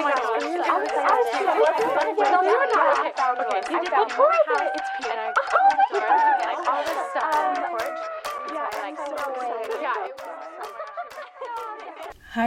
Hi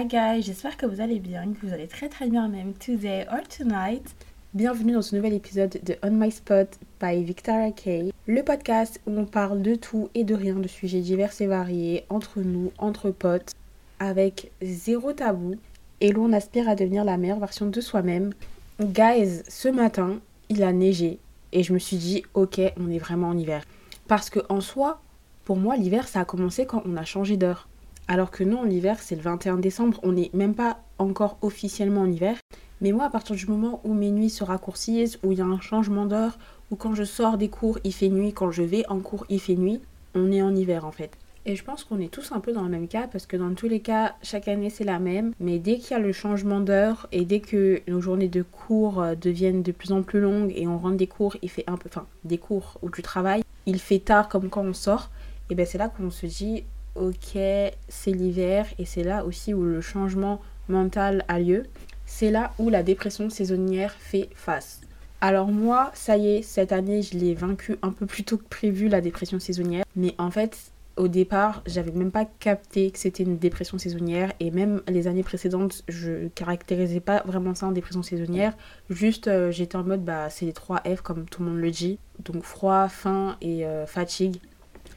guys, j'espère que vous allez bien, que vous allez très très bien même today or tonight. Bienvenue dans ce nouvel épisode de On My Spot by Victoria Kay, le podcast où on parle de tout et de rien, de sujets divers et variés, entre nous, entre potes, avec zéro tabou, et l'on aspire à devenir la meilleure version de soi-même. Guys, ce matin, il a neigé, et je me suis dit, ok, on est vraiment en hiver. Parce que en soi, pour moi, l'hiver, ça a commencé quand on a changé d'heure. Alors que non, l'hiver, c'est le 21 décembre, on n'est même pas encore officiellement en hiver. Mais moi, à partir du moment où mes nuits se raccourcissent, où il y a un changement d'heure, ou quand je sors des cours, il fait nuit, quand je vais en cours, il fait nuit, on est en hiver en fait. Et je pense qu'on est tous un peu dans le même cas parce que dans tous les cas, chaque année c'est la même. Mais dès qu'il y a le changement d'heure et dès que nos journées de cours euh, deviennent de plus en plus longues et on rentre des cours, il fait un peu, enfin des cours où tu travailles, il fait tard comme quand on sort. Et bien c'est là qu'on se dit, ok, c'est l'hiver et c'est là aussi où le changement mental a lieu. C'est là où la dépression saisonnière fait face. Alors moi, ça y est, cette année, je l'ai vaincu un peu plus tôt que prévu, la dépression saisonnière. Mais en fait, au départ, j'avais même pas capté que c'était une dépression saisonnière et même les années précédentes, je caractérisais pas vraiment ça en dépression saisonnière. Juste, euh, j'étais en mode, bah, c'est les 3 F comme tout le monde le dit. Donc froid, faim et euh, fatigue.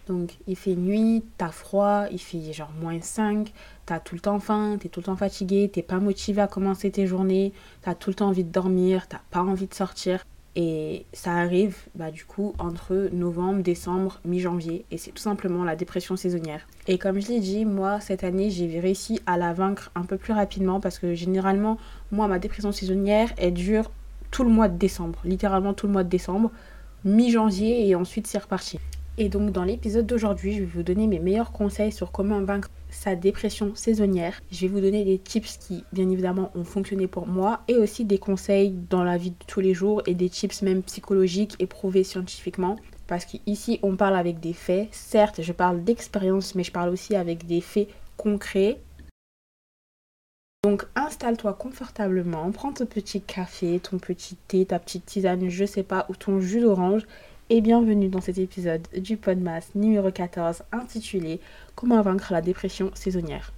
Donc il fait nuit, t'as froid, il fait genre moins 5, t'as tout le temps faim, t'es tout le temps fatigué, t'es pas motivé à commencer tes journées, t'as tout le temps envie de dormir, t'as pas envie de sortir. Et ça arrive bah, du coup entre novembre, décembre, mi-janvier. Et c'est tout simplement la dépression saisonnière. Et comme je l'ai dit, moi cette année j'ai réussi à la vaincre un peu plus rapidement parce que généralement, moi ma dépression saisonnière elle dure tout le mois de décembre. Littéralement tout le mois de décembre, mi-janvier et ensuite c'est reparti. Et donc dans l'épisode d'aujourd'hui, je vais vous donner mes meilleurs conseils sur comment vaincre sa dépression saisonnière. Je vais vous donner des tips qui bien évidemment ont fonctionné pour moi et aussi des conseils dans la vie de tous les jours et des tips même psychologiques et prouvés scientifiquement. Parce qu'ici on parle avec des faits. Certes, je parle d'expérience, mais je parle aussi avec des faits concrets. Donc installe-toi confortablement, prends ton petit café, ton petit thé, ta petite tisane, je sais pas, ou ton jus d'orange et bienvenue dans cet épisode du Podmas numéro 14 intitulé Comment vaincre la dépression saisonnière.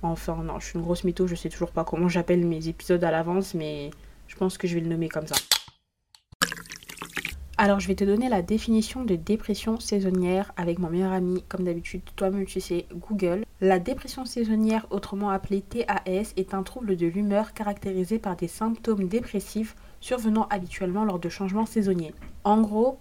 Enfin non, je suis une grosse mytho, je sais toujours pas comment j'appelle mes épisodes à l'avance, mais je pense que je vais le nommer comme ça. Alors je vais te donner la définition de dépression saisonnière avec mon meilleur ami, comme d'habitude, toi-même tu sais, Google. La dépression saisonnière, autrement appelée TAS, est un trouble de l'humeur caractérisé par des symptômes dépressifs survenant habituellement lors de changements saisonniers. En gros,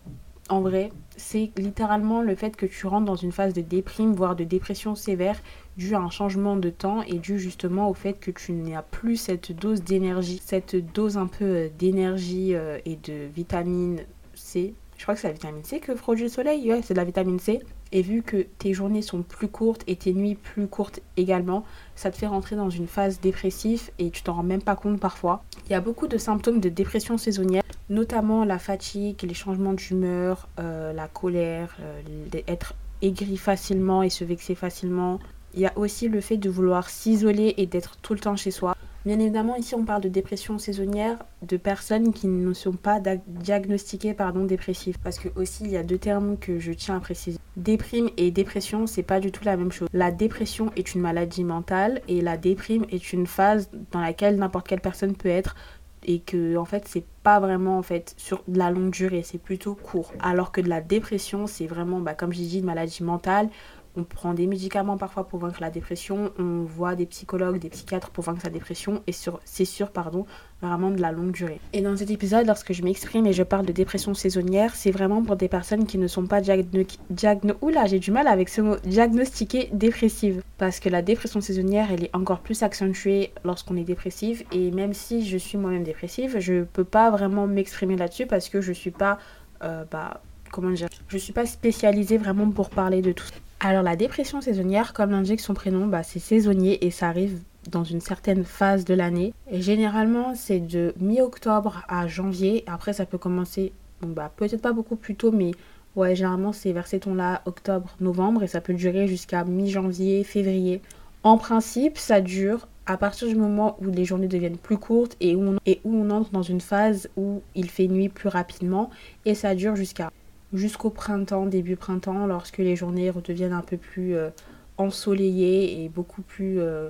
en vrai, c'est littéralement le fait que tu rentres dans une phase de déprime, voire de dépression sévère, dû à un changement de temps et dû justement au fait que tu n'as plus cette dose d'énergie, cette dose un peu euh, d'énergie euh, et de vitamine C. Je crois que c'est la vitamine C que produit le soleil, ouais, c'est de la vitamine C. Et vu que tes journées sont plus courtes et tes nuits plus courtes également, ça te fait rentrer dans une phase dépressive et tu t'en rends même pas compte parfois. Il y a beaucoup de symptômes de dépression saisonnière, notamment la fatigue, les changements d'humeur, euh, la colère, euh, être aigri facilement et se vexer facilement. Il y a aussi le fait de vouloir s'isoler et d'être tout le temps chez soi. Bien évidemment, ici on parle de dépression saisonnière de personnes qui ne sont pas diagnostiquées pardon, dépressives. Parce que aussi il y a deux termes que je tiens à préciser. Déprime et dépression, c'est pas du tout la même chose. La dépression est une maladie mentale et la déprime est une phase dans laquelle n'importe quelle personne peut être et que en fait c'est pas vraiment en fait sur de la longue durée c'est plutôt court alors que de la dépression c'est vraiment bah, comme j'ai dit une maladie mentale on prend des médicaments parfois pour vaincre la dépression, on voit des psychologues, des psychiatres pour vaincre sa dépression et c'est sûr, pardon, vraiment de la longue durée. Et dans cet épisode, lorsque je m'exprime et je parle de dépression saisonnière, c'est vraiment pour des personnes qui ne sont pas diagno... Oula, j'ai du mal avec ce mot, diagnostiquées dépressives. Parce que la dépression saisonnière, elle est encore plus accentuée lorsqu'on est dépressive et même si je suis moi-même dépressive, je peux pas vraiment m'exprimer là-dessus parce que je suis pas... Euh, bah, comment dire, je suis pas spécialisée vraiment pour parler de tout ça. Alors la dépression saisonnière, comme l'indique son prénom, bah, c'est saisonnier et ça arrive dans une certaine phase de l'année. Généralement, c'est de mi-octobre à janvier. Après, ça peut commencer, bah, peut-être pas beaucoup plus tôt, mais ouais, généralement, c'est vers ces tons-là, octobre, novembre, et ça peut durer jusqu'à mi-janvier, février. En principe, ça dure à partir du moment où les journées deviennent plus courtes et où on entre dans une phase où il fait nuit plus rapidement et ça dure jusqu'à jusqu'au printemps, début printemps, lorsque les journées redeviennent un peu plus euh, ensoleillées et beaucoup plus... Euh,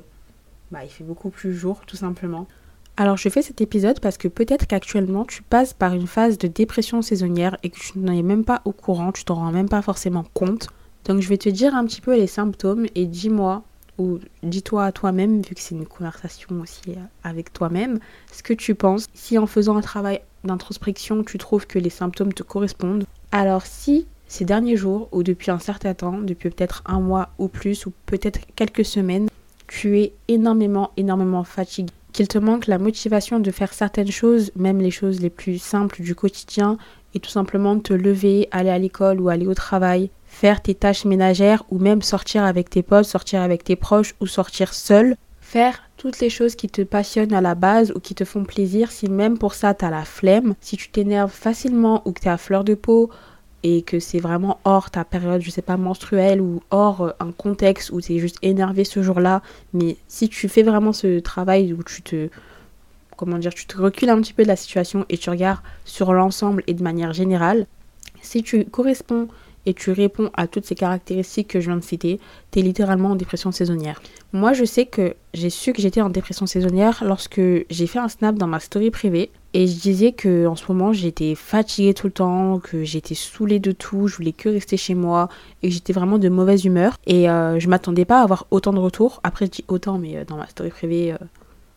bah, il fait beaucoup plus jour tout simplement. Alors je fais cet épisode parce que peut-être qu'actuellement tu passes par une phase de dépression saisonnière et que tu n'en es même pas au courant, tu t'en rends même pas forcément compte. Donc je vais te dire un petit peu les symptômes et dis-moi ou dis-toi à toi-même, vu que c'est une conversation aussi euh, avec toi-même, ce que tu penses. Si en faisant un travail d'introspection, tu trouves que les symptômes te correspondent. Alors si ces derniers jours ou depuis un certain temps, depuis peut-être un mois ou plus ou peut-être quelques semaines, tu es énormément, énormément fatigué qu'il te manque la motivation de faire certaines choses, même les choses les plus simples du quotidien, et tout simplement te lever, aller à l'école ou aller au travail, faire tes tâches ménagères ou même sortir avec tes potes, sortir avec tes proches ou sortir seul, faire toutes les choses qui te passionnent à la base ou qui te font plaisir, si même pour ça t'as la flemme, si tu t'énerves facilement ou que t'es à fleur de peau, et que c'est vraiment hors ta période, je sais pas, menstruelle ou hors euh, un contexte où tu es juste énervé ce jour-là, mais si tu fais vraiment ce travail où tu te comment dire, tu te recules un petit peu de la situation et tu regardes sur l'ensemble et de manière générale, si tu corresponds et tu réponds à toutes ces caractéristiques que je viens de citer, tu es littéralement en dépression saisonnière. Moi, je sais que j'ai su que j'étais en dépression saisonnière lorsque j'ai fait un snap dans ma story privée et je disais que en ce moment, j'étais fatiguée tout le temps, que j'étais saoulée de tout, je voulais que rester chez moi et que j'étais vraiment de mauvaise humeur et euh, je m'attendais pas à avoir autant de retours. Après, je dis autant mais euh, dans ma story privée euh,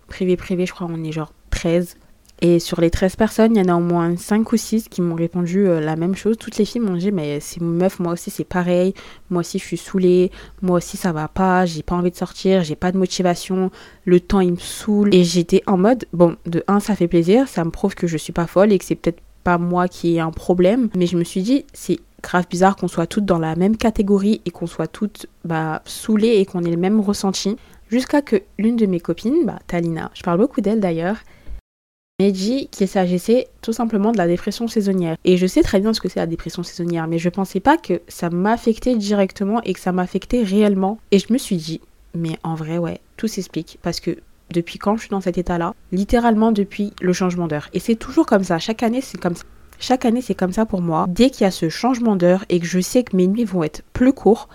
privée privée, je crois on est genre 13 et sur les 13 personnes, il y en a au moins 5 ou 6 qui m'ont répondu euh, la même chose. Toutes les filles m'ont dit Mais c'est meuf, moi aussi c'est pareil. Moi aussi je suis saoulée. Moi aussi ça va pas. J'ai pas envie de sortir. J'ai pas de motivation. Le temps il me saoule. Et j'étais en mode Bon, de 1, ça fait plaisir. Ça me prouve que je suis pas folle et que c'est peut-être pas moi qui ai un problème. Mais je me suis dit C'est grave bizarre qu'on soit toutes dans la même catégorie et qu'on soit toutes bah, saoulées et qu'on ait le même ressenti. Jusqu'à que l'une de mes copines, bah, Talina, je parle beaucoup d'elle d'ailleurs, mais dit qu'il s'agissait tout simplement de la dépression saisonnière. Et je sais très bien ce que c'est la dépression saisonnière, mais je pensais pas que ça m'affectait directement et que ça m'affectait réellement. Et je me suis dit, mais en vrai, ouais, tout s'explique. Parce que depuis quand je suis dans cet état-là? Littéralement depuis le changement d'heure. Et c'est toujours comme ça, chaque année c'est comme ça. Chaque année c'est comme ça pour moi. Dès qu'il y a ce changement d'heure et que je sais que mes nuits vont être plus courtes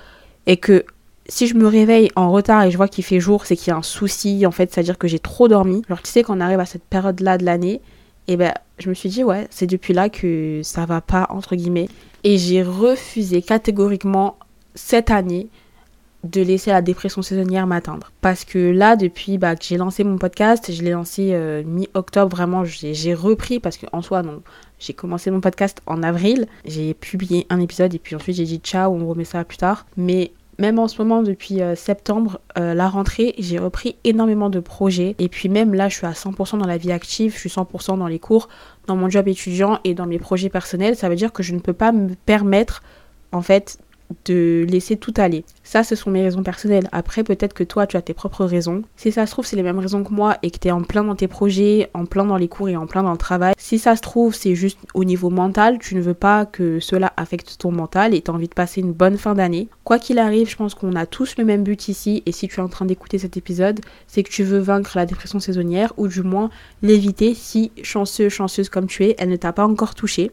et que si je me réveille en retard et je vois qu'il fait jour, c'est qu'il y a un souci, en fait, c'est-à-dire que j'ai trop dormi. Alors tu sais, quand on arrive à cette période-là de l'année, et eh ben je me suis dit, ouais, c'est depuis là que ça va pas, entre guillemets. Et j'ai refusé catégoriquement cette année de laisser la dépression saisonnière m'atteindre. Parce que là, depuis bah, que j'ai lancé mon podcast, je l'ai lancé euh, mi-octobre, vraiment, j'ai repris, parce qu'en soi, non, j'ai commencé mon podcast en avril, j'ai publié un épisode, et puis ensuite j'ai dit ciao, on remet ça plus tard. Mais même en ce moment, depuis euh, septembre, euh, la rentrée, j'ai repris énormément de projets. Et puis même là, je suis à 100% dans la vie active, je suis 100% dans les cours, dans mon job étudiant et dans mes projets personnels. Ça veut dire que je ne peux pas me permettre, en fait, de laisser tout aller. Ça, ce sont mes raisons personnelles. Après, peut-être que toi, tu as tes propres raisons. Si ça se trouve, c'est les mêmes raisons que moi et que tu es en plein dans tes projets, en plein dans les cours et en plein dans le travail. Si ça se trouve, c'est juste au niveau mental, tu ne veux pas que cela affecte ton mental et tu as envie de passer une bonne fin d'année. Quoi qu'il arrive, je pense qu'on a tous le même but ici et si tu es en train d'écouter cet épisode, c'est que tu veux vaincre la dépression saisonnière ou du moins l'éviter si chanceux, chanceuse comme tu es, elle ne t'a pas encore touché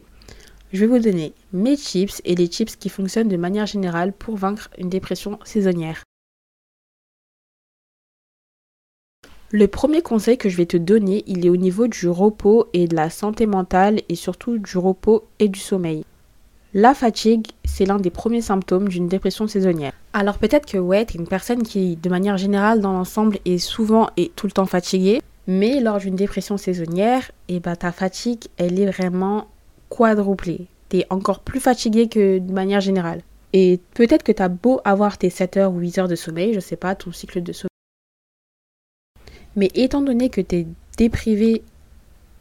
je vais vous donner mes tips et les tips qui fonctionnent de manière générale pour vaincre une dépression saisonnière. Le premier conseil que je vais te donner, il est au niveau du repos et de la santé mentale et surtout du repos et du sommeil. La fatigue, c'est l'un des premiers symptômes d'une dépression saisonnière. Alors peut-être que ouais, es une personne qui, de manière générale, dans l'ensemble, est souvent et tout le temps fatiguée. Mais lors d'une dépression saisonnière, et eh ben, ta fatigue, elle est vraiment quadruplé. T'es encore plus fatigué que de manière générale. Et peut-être que t'as beau avoir tes 7 heures ou 8 heures de sommeil, je sais pas, ton cycle de sommeil. Mais étant donné que t'es déprivé,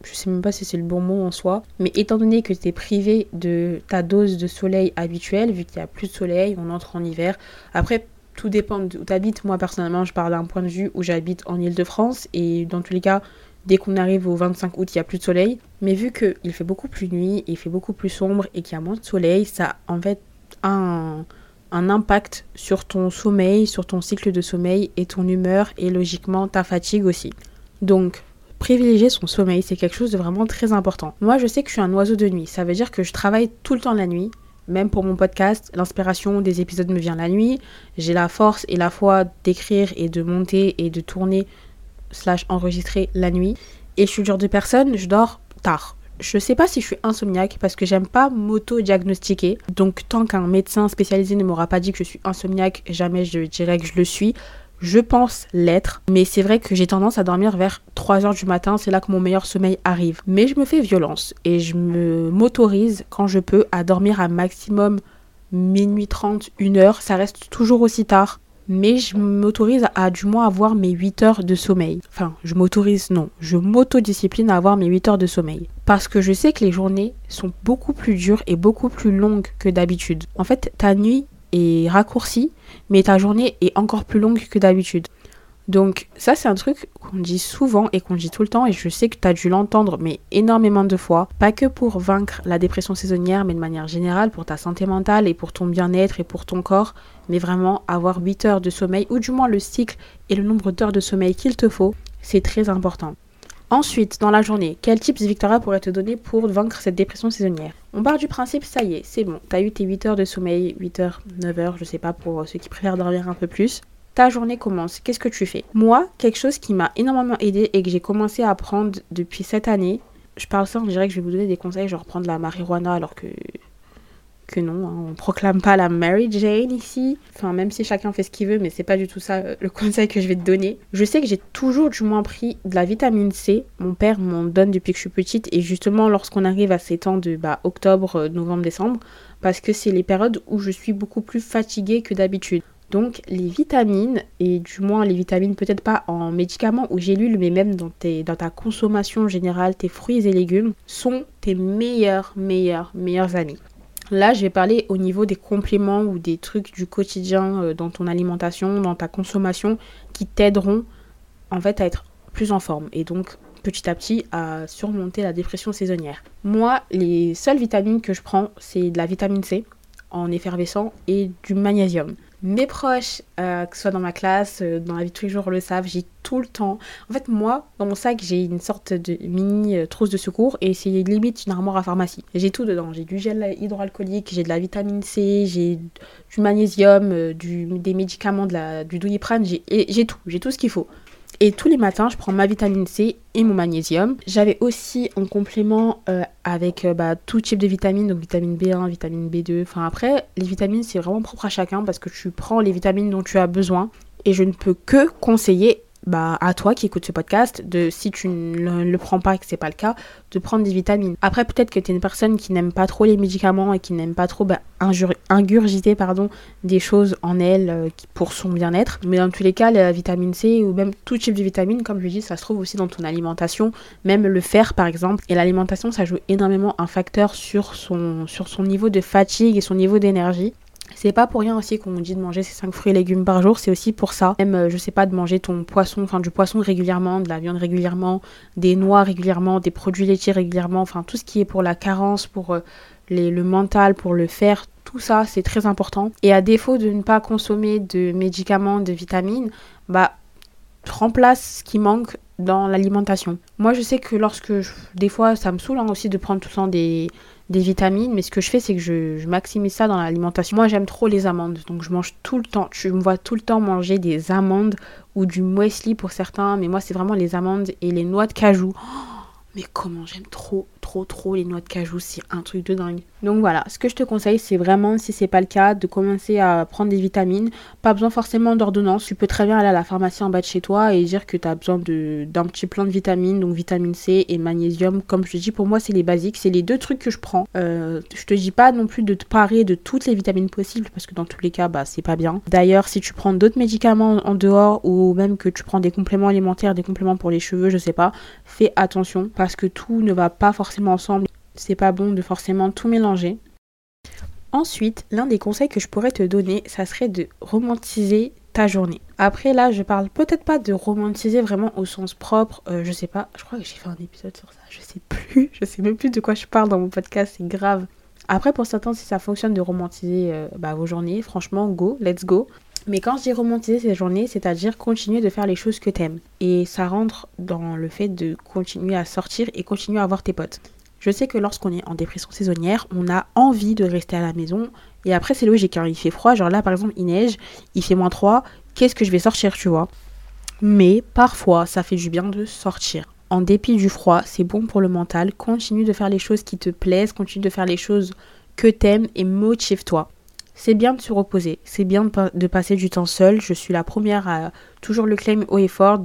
je sais même pas si c'est le bon mot en soi, mais étant donné que t'es privé de ta dose de soleil habituelle, vu qu'il y a plus de soleil, on entre en hiver. Après, tout dépend d'où tu habites. Moi, personnellement, je parle d'un point de vue où j'habite en Ile-de-France. Et dans tous les cas, Dès qu'on arrive au 25 août, il n'y a plus de soleil. Mais vu qu'il fait beaucoup plus nuit, il fait beaucoup plus sombre et qu'il y a moins de soleil, ça en fait un un impact sur ton sommeil, sur ton cycle de sommeil et ton humeur et logiquement ta fatigue aussi. Donc, privilégier son sommeil, c'est quelque chose de vraiment très important. Moi, je sais que je suis un oiseau de nuit. Ça veut dire que je travaille tout le temps la nuit. Même pour mon podcast, l'inspiration des épisodes me vient la nuit. J'ai la force et la foi d'écrire et de monter et de tourner slash enregistrer la nuit. Et je suis le genre de personne, je dors tard. Je sais pas si je suis insomniaque parce que j'aime pas m'auto-diagnostiquer. Donc tant qu'un médecin spécialisé ne m'aura pas dit que je suis insomniaque, jamais je dirais que je le suis. Je pense l'être, mais c'est vrai que j'ai tendance à dormir vers 3h du matin, c'est là que mon meilleur sommeil arrive. Mais je me fais violence et je me m'autorise quand je peux à dormir à maximum minuit 30, 1h, ça reste toujours aussi tard mais je m'autorise à, du moins avoir mes 8 heures de sommeil. Enfin, je m'autorise, non, je m'autodiscipline à avoir mes 8 heures de sommeil. Parce que je sais que les journées sont beaucoup plus dures et beaucoup plus longues que d'habitude. En fait, ta nuit est raccourcie, mais ta journée est encore plus longue que d'habitude. Donc ça c'est un truc qu'on dit souvent et qu'on dit tout le temps et je sais que tu as dû l'entendre mais énormément de fois, pas que pour vaincre la dépression saisonnière mais de manière générale pour ta santé mentale et pour ton bien-être et pour ton corps, mais vraiment avoir 8 heures de sommeil ou du moins le cycle et le nombre d'heures de sommeil qu'il te faut, c'est très important. Ensuite, dans la journée, quel tips Victoria pourrait te donner pour vaincre cette dépression saisonnière? On part du principe, ça y est, c'est bon, t'as eu tes 8 heures de sommeil, 8 heures, 9 heures, je sais pas pour ceux qui préfèrent dormir un peu plus ta journée commence. Qu'est-ce que tu fais? Moi, quelque chose qui m'a énormément aidé et que j'ai commencé à apprendre depuis cette année, je parle ça, on dirait que je vais vous donner des conseils, genre prendre la marijuana alors que que non, hein, on proclame pas la Mary Jane ici. Enfin, même si chacun fait ce qu'il veut, mais c'est pas du tout ça euh, le conseil que je vais te donner. Je sais que j'ai toujours du moins pris de la vitamine C. Mon père m'en donne depuis que je suis petite et justement lorsqu'on arrive à ces temps de bah, octobre, euh, novembre, décembre, parce que c'est les périodes où je suis beaucoup plus fatiguée que d'habitude. Donc les vitamines, et du moins les vitamines peut-être pas en médicaments ou gélules, mais même dans, ta consommation générale, tes fruits et légumes, sont tes meilleurs, meilleurs, meilleurs amis. Là, je vais parler au niveau des compléments ou des trucs du quotidien euh, dans ton alimentation, dans ta consommation, qui t'aideront en fait à être plus en forme et donc petit à petit à surmonter la dépression saisonnière. Moi, les seules vitamines que je prends, c'est de la vitamine C en effervescent et du magnésium. Mes proches, euh, que ce soit dans ma classe, euh, dans la vie de tous les jours, le savent, j'ai tout le temps. En fait, moi, dans mon sac, j'ai une sorte de mini euh, trousse de secours et c'est limite une armoire à pharmacie. J'ai tout dedans. J'ai du gel hydroalcoolique, j'ai de la vitamine C, j'ai du magnésium, des médicaments, de la, du j'ai tout. J'ai tout ce qu'il faut. Et tous les matins, je prends ma vitamine C et mon magnésium. J'avais aussi en complément euh, avec euh, bah, tout type de vitamines, donc vitamine B1, vitamine B2. Enfin après, les vitamines, c'est vraiment propre à chacun parce que tu prends les vitamines dont tu as besoin. Et je ne peux que conseiller bah, à toi qui écoutes ce podcast, de si tu ne le, prends pas et que c'est pas le cas, de prendre des vitamines. Après, peut-être que tu es une personne qui n'aime pas trop les médicaments et qui n'aime pas trop bah, ingurgiter pardon, des choses en elle euh, pour son bien-être. Mais dans tous les cas, la vitamine C ou même tout type de vitamine, comme je dis, ça se trouve aussi dans ton alimentation, même le fer par exemple. Et l'alimentation, ça joue énormément un facteur sur son, sur son niveau de fatigue et son niveau d'énergie. C'est pas pour rien aussi qu'on dit de manger ces 5 fruits et légumes par jour, c'est aussi pour ça. Même, euh, je sais pas, de manger ton poisson, enfin du poisson régulièrement, de la viande régulièrement, des noix régulièrement, des produits laitiers régulièrement, enfin tout ce qui est pour la carence, pour euh, le mental, pour le faire, tout ça c'est très important. Et à défaut de ne pas consommer de médicaments, de vitamines, bah remplace ce qui manque dans l'alimentation. Moi je sais que lorsque des fois ça me saoule hein, aussi de prendre tout le temps des des vitamines, mais ce que je fais, c'est que je, maximise ça dans l'alimentation. Moi, j'aime trop les amandes, donc je mange tout le temps. Tu me vois tout le temps manger des amandes ou du muesli pour certains, mais moi, c'est vraiment les amandes et les noix de cajou. Oh, mais comment j'aime trop, trop, trop les noix de cajou, c'est un truc de dingue. Donc voilà, ce que je te conseille, c'est vraiment, si c'est pas le cas, de commencer à prendre des vitamines. Pas besoin forcément d'ordonnance. Tu peux très bien aller à la pharmacie en bas de chez toi et dire que tu as besoin d'un petit plan de vitamines, donc vitamine C et magnésium. Comme je te dis, pour moi, c'est les basiques. C'est les deux trucs que je prends. Euh, je te dis pas non plus de te parer de toutes les vitamines possibles parce que dans tous les cas, bah, c'est pas bien. D'ailleurs, si tu prends d'autres médicaments en dehors ou même que tu prends des compléments alimentaires, des compléments pour les cheveux, je sais pas, fais attention parce que tout ne va pas forcément ensemble c'est pas bon de forcément tout mélanger. Ensuite, l'un des conseils que je pourrais te donner, ça serait de romantiser ta journée. Après là, je parle peut-être pas de romantiser vraiment au sens propre, euh, je sais pas, je crois que j'ai fait un épisode sur ça, je sais plus, je sais même plus de quoi je parle dans mon podcast, c'est grave. Après, pour certains, si ça fonctionne de romantiser euh, bah, vos journées, franchement, go, let's go. Mais quand je dis romantiser ces journées, c'est-à-dire continuer de faire les choses que t'aimes. Et ça rentre dans le fait de continuer à sortir et continuer à voir tes potes. Je sais que lorsqu'on est en dépression saisonnière, on a envie de rester à la maison. Et après, c'est logique, hein. il fait froid. Genre là, par exemple, il neige, il fait moins 3. Qu'est-ce que je vais sortir, tu vois? Mais parfois, ça fait du bien de sortir en dépit du froid, c'est bon pour le mental. Continue de faire les choses qui te plaisent, continue de faire les choses que t'aimes et motive-toi. C'est bien de se reposer, c'est bien de, passer du temps seul. Je suis la première à toujours le claim haut et fort,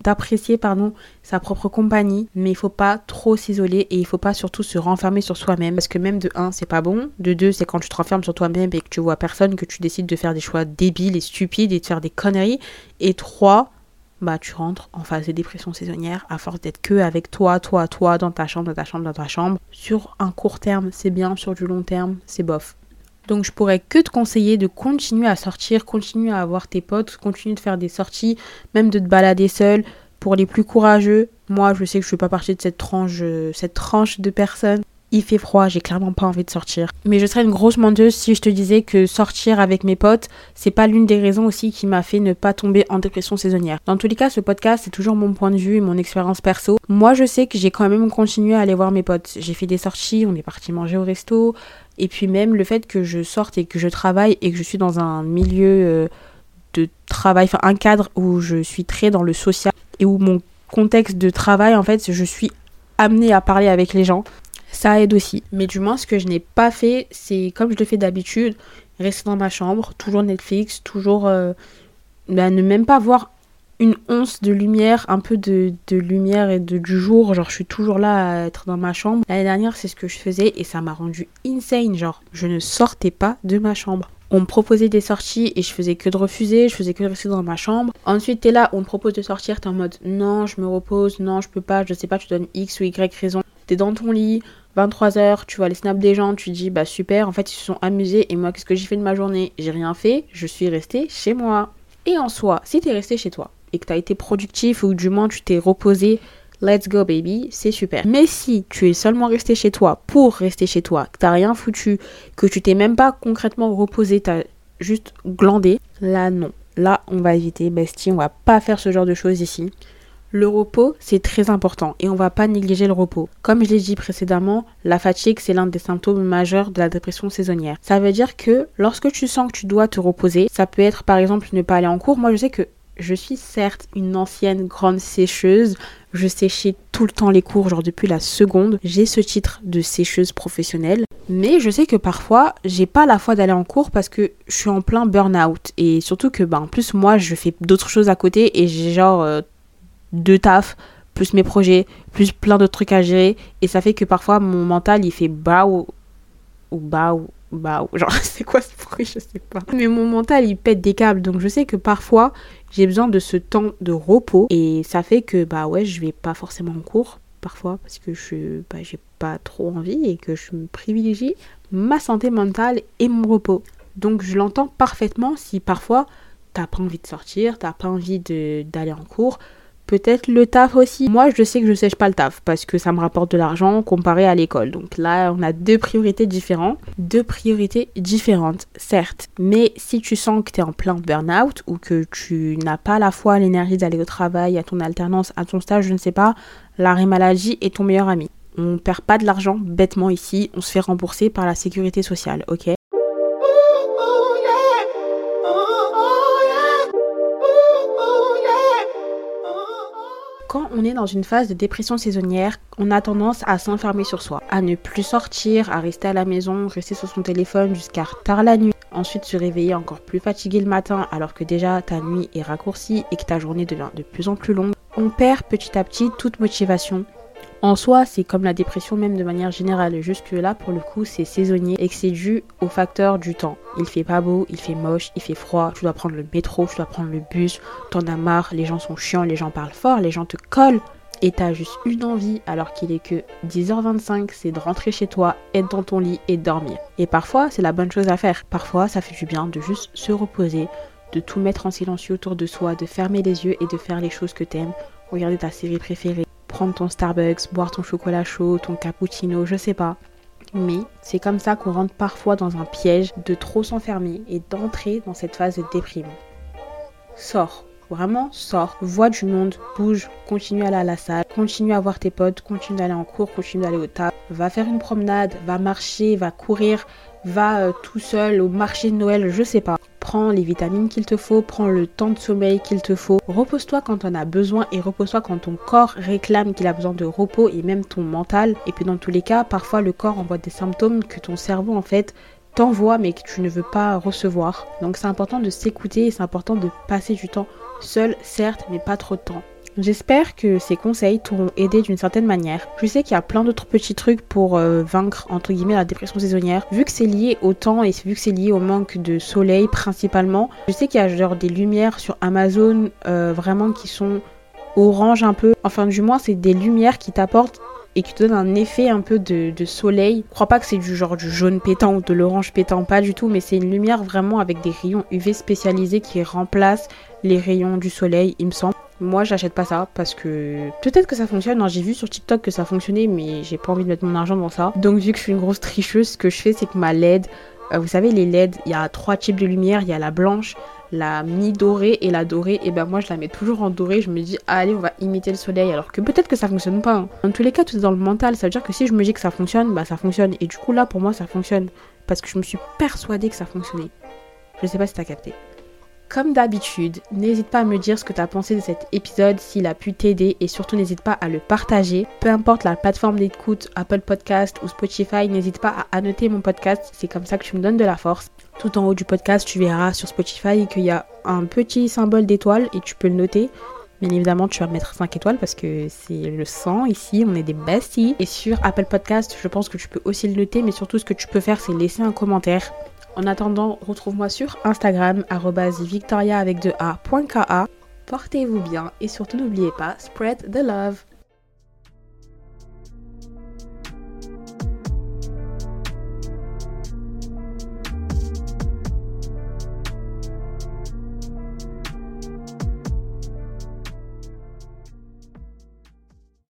d'apprécier pardon sa propre compagnie, mais il faut pas trop s'isoler et il faut pas surtout se renfermer sur soi-même parce que même de 1 c'est pas bon, de 2 c'est quand tu te renfermes sur toi-même et que tu vois personne que tu décides de faire des choix débiles et stupides et de faire des conneries et 3 bah tu rentres en phase de dépression saisonnière à force d'être que avec toi, toi, toi, dans ta chambre, dans ta chambre, dans ta chambre. Sur un court terme, c'est bien, sur du long terme, c'est bof. Donc je pourrais que te conseiller de continuer à sortir, continuer à avoir tes potes, continuer de faire des sorties, même de te balader seul. Pour les plus courageux, moi je sais que je ne fais pas partie de cette tranche, cette tranche de personnes il fait froid, j'ai clairement pas envie de sortir. Mais je serais une grosse menteuse si je te disais que sortir avec mes potes, c'est pas l'une des raisons aussi qui m'a fait ne pas tomber en dépression saisonnière. Dans tous les cas, ce podcast, c'est toujours mon point de vue et mon expérience perso. Moi, je sais que j'ai quand même continué à aller voir mes potes. J'ai fait des sorties, on est parti manger au resto. Et puis même le fait que je sorte et que je travaille et que je suis dans un milieu euh, de travail, enfin un cadre où je suis très dans le social et où mon contexte de travail, en fait, je suis amenée à parler avec les gens ça aide aussi. Mais du moins, ce que je n'ai pas fait, c'est comme je le fais d'habitude, rester dans ma chambre, toujours Netflix, toujours euh, bah, ne même pas voir une once de lumière, un peu de, lumière et de, du jour. Genre, je suis toujours là à être dans ma chambre. L'année dernière, c'est ce que je faisais et ça m'a rendu insane. Genre, je ne sortais pas de ma chambre. On me proposait des sorties et je faisais que de refuser, je faisais que de rester dans ma chambre. Ensuite, t'es là, on te propose de sortir, t'es en mode non, je me repose, non, je peux pas, je sais pas, tu donnes X ou Y raison. T'es dans ton lit, 23h, tu vois les snaps des gens, tu dis bah super, en fait ils se sont amusés et moi qu'est-ce que j'ai fait de ma journée? J'ai rien fait, je suis restée chez moi. Et en soi, si t'es resté chez toi et que t'as été productif ou du moins tu t'es reposé, let's go baby, c'est super. Mais si tu es seulement resté chez toi pour rester chez toi, que t'as rien foutu, que tu t'es même pas concrètement reposé, t'as juste glandé, là non. Là on va éviter, bestie, on va pas faire ce genre de choses ici. Le repos, c'est très important et on va pas négliger le repos. Comme je l'ai dit précédemment, la fatigue, c'est l'un des symptômes majeurs de la dépression saisonnière. Ça veut dire que lorsque tu sens que tu dois te reposer, ça peut être par exemple ne pas aller en cours. Moi, je sais que je suis certes une ancienne grande sécheuse. Je séchais tout le temps les cours, genre depuis la seconde. J'ai ce titre de sécheuse professionnelle. Mais je sais que parfois, j'ai pas la foi d'aller en cours parce que je suis en plein burn-out. Et surtout que, bah, en plus, moi, je fais d'autres choses à côté et j'ai genre euh, de taf, plus mes projets, plus plein d'autres trucs à gérer. Et ça fait que parfois mon mental il fait bah ou ou bah genre c'est quoi ce bruit je sais pas. Mais mon mental il pète des câbles. Donc je sais que parfois j'ai besoin de ce temps de repos. Et ça fait que bah ouais je vais pas forcément en cours parfois parce que je bah, j'ai pas trop envie et que je me privilégie ma santé mentale et mon repos. Donc je l'entends parfaitement si parfois t'as pas envie de sortir t'as pas envie d'aller en cours Peut-être le taf aussi. Moi, je sais que je sèche pas le taf parce que ça me rapporte de l'argent comparé à l'école. Donc là, on a deux priorités différentes. Deux priorités différentes, certes. Mais si tu sens que tu es en plein burn-out ou que tu n'as pas la foi, l'énergie d'aller au travail, à ton alternance, à ton stage, je ne sais pas, l'arrêt maladie est ton meilleur ami. On perd pas de l'argent bêtement ici, on se fait rembourser par la sécurité sociale, ok? Quand on est dans une phase de dépression saisonnière, on a tendance à s'enfermer sur soi, à ne plus sortir, à rester à la maison, rester sur son téléphone jusqu'à tard la nuit, ensuite se réveiller encore plus fatigué le matin alors que déjà ta nuit est raccourcie et que ta journée devient de plus en plus longue. On perd petit à petit toute motivation en soi, c'est comme la dépression même de manière générale. Juste là, pour le coup, c'est saisonnier et que c'est dû au facteur du temps. Il fait pas beau, il fait moche, il fait froid, tu dois prendre le métro, tu dois prendre le bus, t'en as marre, les gens sont chiants, les gens parlent fort, les gens te collent. Et t'as juste une envie, alors qu'il est que 10h25, c'est de rentrer chez toi, être dans ton lit et dormir. Et parfois, c'est la bonne chose à faire. Parfois, ça fait du bien de juste se reposer, de tout mettre en silencieux autour de soi, de fermer les yeux et de faire les choses que t'aimes. Regarder ta série préférée, prendre ton Starbucks, boire ton chocolat chaud, ton cappuccino, je sais pas. Mais c'est comme ça qu'on rentre parfois dans un piège de trop s'enfermer et d'entrer dans cette phase de déprime. Sors, vraiment sors, vois du monde, bouge, continue à aller à la salle, continue à voir tes potes, continue d'aller en cours, continue d'aller au table, va faire une promenade, va marcher, va courir, va euh, tout seul au marché de Noël, je sais pas. Prends les vitamines qu'il te faut, prends le temps de sommeil qu'il te faut. Repose-toi quand on a besoin et repose-toi quand ton corps réclame qu'il a besoin de repos et même ton mental. Et puis dans tous les cas, parfois le corps envoie des symptômes que ton cerveau en fait t'envoie mais que tu ne veux pas recevoir. Donc c'est important de s'écouter et c'est important de passer du temps seul, certes, mais pas trop de temps. J'espère que ces conseils t'auront aidé d'une certaine manière. Je sais qu'il y a plein d'autres petits trucs pour euh, vaincre entre guillemets la dépression saisonnière. Vu que c'est lié au temps et vu que c'est lié au manque de soleil principalement, je sais qu'il y a des lumières sur Amazon euh, vraiment qui sont orange un peu. Enfin du moins c'est des lumières qui t'apportent et qui te donnent un effet un peu de, de soleil. Je crois pas que c'est du genre du jaune pétant ou de l'orange pétant, pas du tout, mais c'est une lumière vraiment avec des rayons UV spécialisés qui remplacent les rayons du soleil, il me semble. Moi, j'achète pas ça parce que peut-être que ça fonctionne. J'ai vu sur TikTok que ça fonctionnait, mais j'ai pas envie de mettre mon argent dans ça. Donc, vu que je suis une grosse tricheuse, ce que je fais, c'est que ma LED, euh, vous savez, les LED, il y a trois types de lumière. Il y a la blanche, la mi-dorée et la dorée. Et ben, moi, je la mets toujours en dorée. Je me dis, allez, on va imiter le soleil. Alors que peut-être que ça fonctionne pas. Hein. Dans tous les cas, tout est dans le mental. Ça veut dire que si je me dis que ça fonctionne, bah ça fonctionne. Et du coup, là, pour moi, ça fonctionne. Parce que je me suis persuadée que ça fonctionnait. Je sais pas si t'as capté. Comme d'habitude, n'hésite pas à me dire ce que tu as pensé de cet épisode, s'il a pu t'aider et surtout n'hésite pas à le partager. Peu importe la plateforme d'écoute, Apple Podcast ou Spotify, n'hésite pas à annoter mon podcast, c'est comme ça que tu me donnes de la force. Tout en haut du podcast, tu verras sur Spotify qu'il y a un petit symbole d'étoile et tu peux le noter. Bien évidemment, tu vas mettre 5 étoiles parce que c'est le sang ici, on est des besties. Et sur Apple Podcast, je pense que tu peux aussi le noter, mais surtout ce que tu peux faire, c'est laisser un commentaire. En attendant, retrouve-moi sur Instagram, victoria avec 2 a.ka. Portez-vous bien et surtout n'oubliez pas, spread the love.